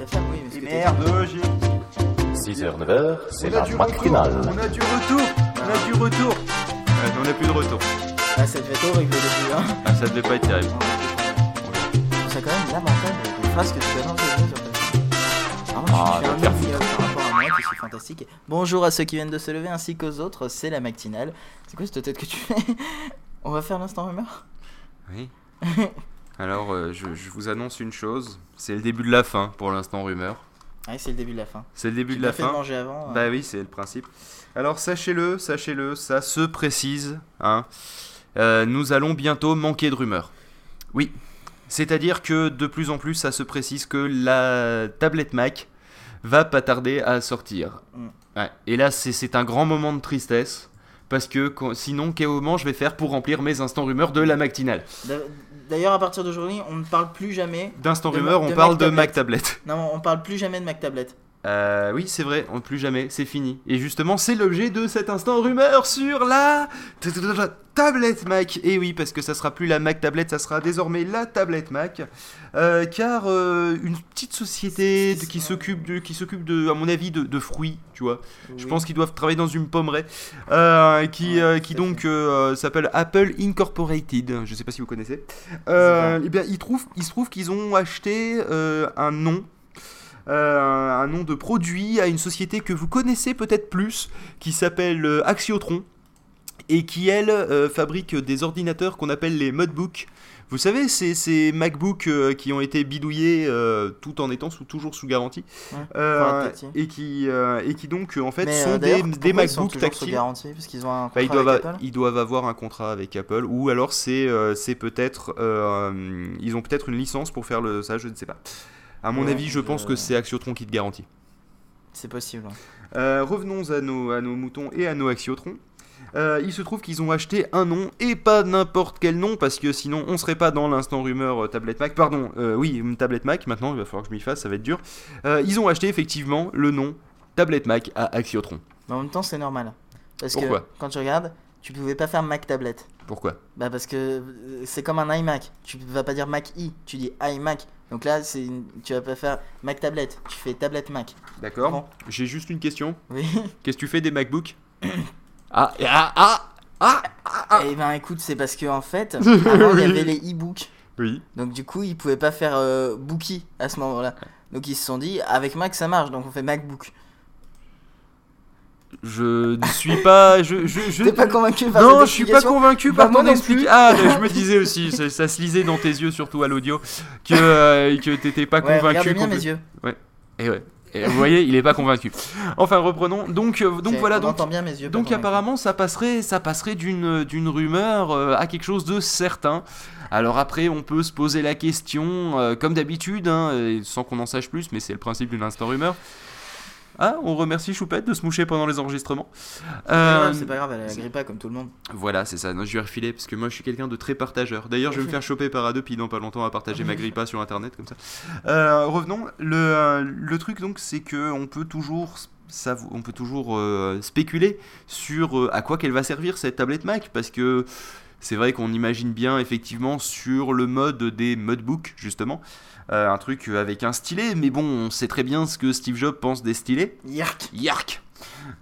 ta femme, oui, mais ce que t'as Merde, j'ai. 6h, 9h, c'est On a la du retour. matinale. On a du retour. On a du retour. Ouais, on a plus de retour. Ah, ça devait être horrible au début, hein. Ah, ça devait pas être terrible. C'est quand même lamentable les phrases que tu ta Alors, moi, Ah, je suis doit un faire ovni, euh, par rapport à moi qui suis fantastique. Bonjour à ceux qui viennent de se lever ainsi qu'aux autres, c'est la matinale. C'est quoi cette tête que tu fais? On va faire l'instant rumeur? Oui. Alors, euh, je, je vous annonce une chose. C'est le début de la fin pour l'instant rumeur. Ouais, c'est le début de la fin. C'est le début Tu de la fait fin. manger avant. euh. Bah oui, c'est le principe. Alors sachez-le, sachez-le, ça se précise. Hein. Euh, nous allons bientôt manquer de rumeurs. Oui. C'est-à-dire que de plus en plus, ça se précise que la tablette Mac va pas tarder à sortir. Mm. Ouais. Et là, c'est- un grand moment de tristesse. Parce que quand- sinon, quel moment je vais faire pour remplir mes instants rumeurs de la matinale D'ailleurs, à partir d'aujourd'hui, on ne parle plus jamais. D'instant rumeur, on de parle Mac de tablette. Mac Tablette. Non, on parle plus jamais de Mac Tablet. Euh, oui, c'est vrai, on- plus jamais, c'est fini. Et justement, c'est l'objet de cet instant rumeur sur la tablette Mac. Et oui, parce que ça sera plus la Mac tablette, ça sera désormais la tablette Mac. Euh, car euh, une petite société de- qui s'occupe de, qui s'occupe de, à mon avis, de, de fruits, tu vois. Je pense qu'ils doivent travailler dans une pommeraie, qui, qui donc s'appelle Apple Incorporated. Je sais pas si vous connaissez. Eh bien, il, trouve, il se trouve qu'ils ont acheté un nom. Euh, un nom de produit à une société que vous connaissez peut-être plus, qui s'appelle euh, Axiotron, et qui, elle, euh, fabrique des ordinateurs qu'on appelle les Modbooks. Vous savez, c'est ces MacBooks euh, qui ont été bidouillés euh, tout en étant sous, toujours sous garantie, Ouais, Euh, et, qui, et qui donc, en fait, Mais, sont des, des MacBooks sous tactiles. garantie? Parce qu'ils ont un Bah, ils, doivent avec a- Apple? ils doivent avoir un contrat avec Apple, ou alors c'est peut-être ils ont peut-être une licence pour faire le ça, je ne sais pas. À mon Ouais, avis, je pense que c'est Axiotron qui te garantit. C'est possible. hein. Euh, revenons à nos, à nos moutons et à nos Axiotrons. Euh, il se trouve qu'ils ont acheté un nom et pas n'importe quel nom parce que sinon on serait pas dans l'instant rumeur euh, tablette Mac. Pardon, euh, oui, une tablette Mac. Maintenant, il va falloir que je m'y fasse, ça va être dur. Euh, ils ont acheté effectivement le nom tablette Mac à Axiotron. Mais en même temps, c'est normal. Parce Pourquoi? que quand tu regardes, tu pouvais pas faire Mac Tablet. Pourquoi? Bah parce que euh, c'est comme un iMac. Tu vas pas dire Mac i, tu dis iMac. Donc là, c'est une- tu vas pas faire Mac Tablet, tu fais tablette Mac. D'accord. Bon. J'ai juste une question. Oui. Qu'est-ce que tu fais des MacBooks ah, ah, ah, ah, ah, Et ben écoute, c'est parce que en fait, avant il y avait les e-books. Oui. Donc du coup, ils pouvaient pas faire euh, Bookie à ce moment-là. Donc ils se sont dit, avec Mac ça marche, donc on fait MacBook. Je ne suis pas. Je, je, je... T'es pas convaincu par Non, je suis pas convaincu Bah, par moi ton explication. Ah, mais je me disais aussi, ça, ça se lisait dans tes yeux, surtout à l'audio, que, euh, que t'étais pas Ouais, convaincu. bien mes yeux. Et ouais. Et vous voyez, il est pas convaincu. Enfin, reprenons. Donc, euh, donc voilà. on Donc, bien mes yeux. donc apparemment, ça passerait, ça passerait d'une d'une rumeur euh, à quelque chose de certain. Alors après, on peut se poser la question, euh, comme d'habitude, hein, sans qu'on en sache plus, mais c'est le principe d'une instant rumeur. Ah, on remercie Choupette de se moucher pendant les enregistrements. C'est pas Euh, grave, C'est pas grave, elle agrippe pas comme tout le monde. voilà, c'est ça. Non, je lui ai refilé parce que moi je suis quelqu'un de très partageur. D'ailleurs, je vais me faire choper par Adopi dans pas longtemps à partager ma grippa sur internet comme ça. Euh, revenons. Le, euh, le truc donc, c'est que on peut toujours. savou- On peut toujours euh, spéculer sur euh, à quoi qu'elle va servir cette tablette Mac parce que c'est vrai qu'on imagine bien effectivement sur le mode des modbooks justement euh, un truc avec un stylet mais bon on sait très bien ce que Steve Jobs pense des stylets Yark Yark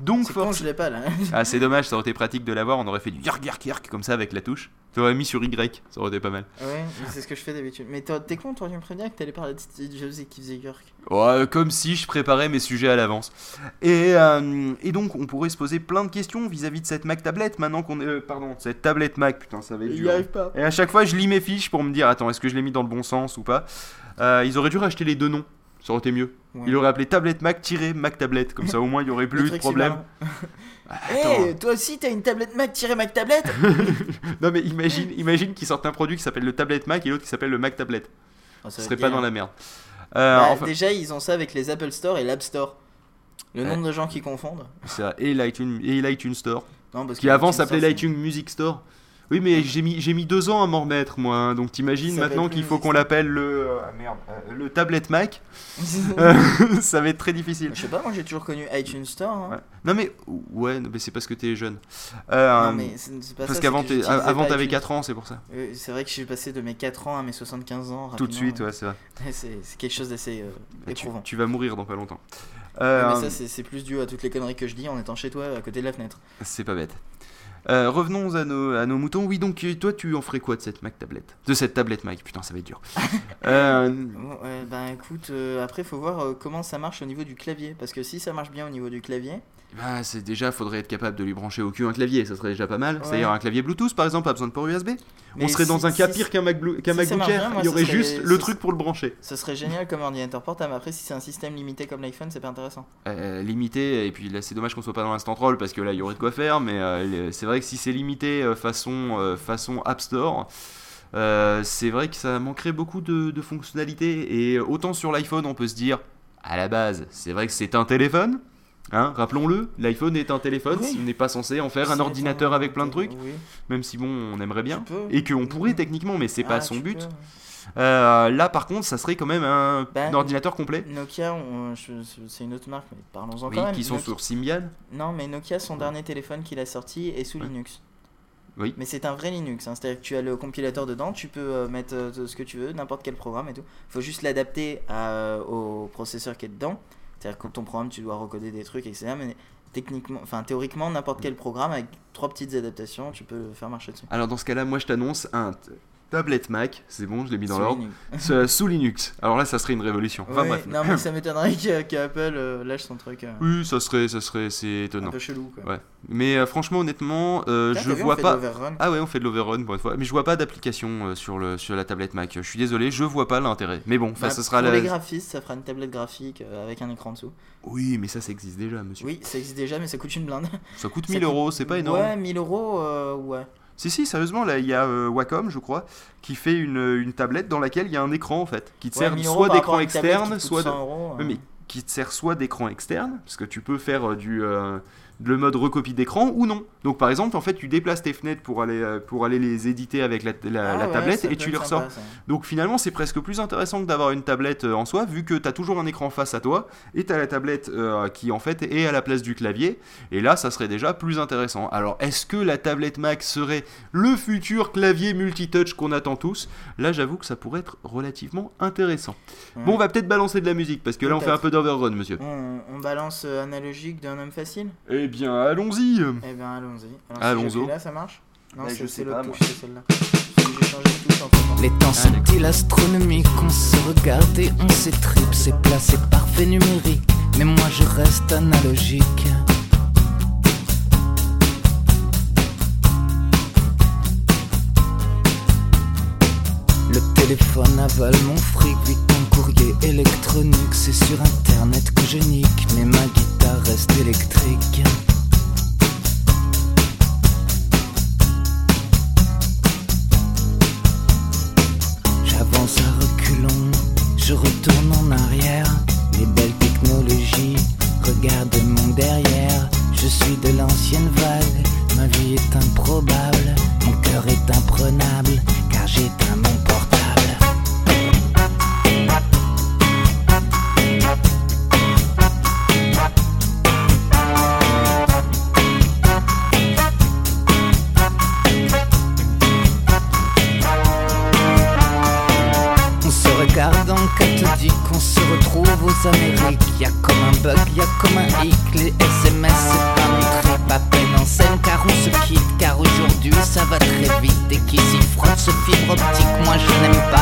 donc C'est con, forc- je l'ai pas là. ah, c'est dommage, ça aurait été pratique de l'avoir. On aurait fait du yark yark yark comme ça avec la touche. Tu aurais mis sur Y, ça aurait été pas mal. ouais, c'est ce que je fais d'habitude. Mais t'es con, toi, tu me préviens que t'allais parler de Steve Jobs et qui faisait York. Ouais, comme si je préparais mes sujets à l'avance. Et, euh, et donc, on pourrait se poser plein de questions vis-à-vis de cette Mac tablette maintenant qu'on est. euh, pardon, cette tablette Mac, putain, ça va être dur. arrive pas. Et à chaque fois, je lis mes fiches pour me dire attends, est-ce que je l'ai mis dans le bon sens ou pas? Euh, Ils auraient dû racheter les deux noms. Ça aurait été mieux. Ouais. Il aurait appelé tablette Mac-Mac tablette. Comme ça, au moins, il y aurait plus eu de problème. Hé, Attends. toi aussi, t'as une tablette Mac-Mac tablette Non, mais imagine, imagine qu'ils sortent un produit qui s'appelle le tablette Mac et l'autre qui s'appelle le Mac tablette. Oh, Ce serait pas dans la merde. Euh, Bah, enfin, Déjà, ils ont ça avec les Apple Store et l'App Store. Le Ouais. nombre de gens qui confondent. c'est ça. Et l'iTunes, et l'iTunes Store. Non, parce Qui avant s'appelait l'iTunes Music Store. Oui, mais j'ai mis, j'ai mis deux ans à m'en remettre, moi. hein. Donc t'imagines Ça va maintenant être qu'il faut qu'on difficile. l'appelle le. euh, ah, merde, euh, le tablette Mac. Euh, ça va être très difficile. Je sais pas, moi j'ai toujours connu iTunes Store. hein. Ouais. Non, mais. Ouais, mais c'est parce que t'es jeune. Euh, Non, mais c'est c'est pas parce ça, qu'avant, c'est que t'es- j'utilisais avant pas t'avais iTunes. 4 ans, c'est pour ça. Euh, C'est vrai que je suis passé de mes 4 ans à mes 75 ans. Tout de rapidement, suite, ouais. c'est vrai. Ouais, C'est c'est quelque chose d'assez euh, tu, éprouvant. tu vas mourir dans pas longtemps. Ouais, Euh, mais ça, c'est- c'est plus dû à toutes les conneries que je dis en étant chez toi à côté de la fenêtre. c'est pas bête. Euh, revenons à nos, à nos moutons. Oui, donc euh, toi, tu en ferais quoi de cette Mac tablette? De cette tablette Mac, putain, ça va être dur. Euh, Bon, ouais, bah écoute, euh, après faut voir euh, comment ça marche au niveau du clavier. Parce que si ça marche bien au niveau du clavier, bah, c'est déjà, faudrait être capable de lui brancher au cul un clavier, ça serait déjà pas mal. Ouais. C'est-à-dire un clavier Bluetooth, par exemple, pas besoin de port USB. Mais On serait dans un cas si- pire qu'un Mac Blue- qu'un si MacBook marche Air. Il y aurait serait- juste le truc pour le brancher. ce serait génial comme ordinateur portable. Après, si c'est un système limité comme l'iPhone, c'est pas intéressant. Euh, limité, et puis là, c'est dommage qu'on soit pas dans l'instant troll parce que là, il y aurait de quoi faire. Mais euh, c'est vrai que si c'est limité euh, façon, euh, façon App Store. euh, c'est vrai que ça manquerait beaucoup de, de fonctionnalités et autant sur l'iPhone on peut se dire à la base c'est vrai que c'est un téléphone Hein, rappelons-le, l'iPhone est un téléphone, Oui. on n'est pas censé en faire un ordinateur avec plein de trucs, Oui, même si bon, on aimerait bien, et qu'on pourrait techniquement, mais c'est Ah, pas son but. Euh, là, par contre, ça serait quand même un, Ben, un ordinateur complet, Nokia, c'est une autre marque, mais parlons-en oui, quand même. qui sont Nokia- sur Symbian. Non, mais Nokia, son dernier téléphone qu'il a sorti est sous Ouais. Linux. Oui. Mais c'est un vrai Linux, hein. c'est-à-dire que tu as le compilateur dedans, tu peux euh, mettre euh, ce que tu veux, n'importe quel programme et tout. Il faut juste l'adapter au processeur qui est dedans. C'est-à-dire que ton programme, tu dois recoder des trucs, etc. Mais techniquement, enfin théoriquement, n'importe quel programme avec trois petites adaptations, tu peux le faire marcher dessus. Alors dans ce cas-là, moi je t'annonce un tablette Mac, c'est bon, je l'ai mis dans l'ordre, sous- Linux. Alors là, ça serait une révolution. Enfin Ouais, bref. Non, mais ça m'étonnerait qu'Apple euh, lâche son truc euh, Oui, ça serait, ça serait, c'est un étonnant. peu chelou. Quoi. Ouais. Mais euh, franchement, honnêtement, je vu, vois fait de pas. Ah ouais, on fait de l'overrun pour une fois, mais je vois pas d'application sur le sur la tablette Mac. Je suis désolé, je vois pas l'intérêt. Mais bon, enfin, Bah, ça sera pour la. les graphistes, ça fera une tablette graphique avec un écran dessous. Oui, mais ça, ça existe déjà, monsieur. Oui, ça existe déjà, mais ça coûte une blinde. Ça coûte Ça 1000 coûte- euros, c'est pas énorme. Ouais, 1000 euros, ouais. Si, si, sérieusement, là, il y a euh, Wacom, je crois, qui fait une, une tablette dans laquelle il y a un écran, en fait, qui te Ouais, sert 1000 euros soit d'écran externe, soit de... 100 euros, Oui, mais qui te sert soit d'écran externe, parce que tu peux faire euh, du euh, le mode recopie d'écran ou non. Donc par exemple, en fait, tu déplaces tes fenêtres pour aller euh, pour aller les éditer avec la, la- Ah la ouais, tablette et tu les ressors. Donc finalement, c'est presque plus intéressant que d'avoir une tablette en soi, vu que tu as toujours un écran face à toi et tu as la tablette euh, qui en fait est à la place du clavier. Et là, ça serait déjà plus intéressant. Alors, est-ce que la tablette Mac serait le futur clavier multitouch qu'on attend tous? Là, j'avoue que ça pourrait être relativement intéressant. Bon, on va peut-être balancer de la musique parce que là, on fait un peu d'overrun, monsieur. On, on balance euh, analogique d'un homme facile Eh bien, allons-y. Eh ben allons-y. Allons-y. si là, ça marche? Non, Bah, je sais pas, l'autre c'est celle-là. Les temps sont-ils astronomiques On se regarde et on s'étripe C'est placé parfait numérique Mais moi je reste analogique Le téléphone avale mon fric C'est sur internet que je nique Mais ma guitare reste électrique J'avance à reculons, je retourne en arrière. Les belles technologies, regarde mon derrière. Je suis de l'ancienne vague, ma vie est improbable. Mon cœur est imprenable, car j'éteins mon portable. Très vite. Et qui s'y frotte fibre optique, moi je n'aime pas.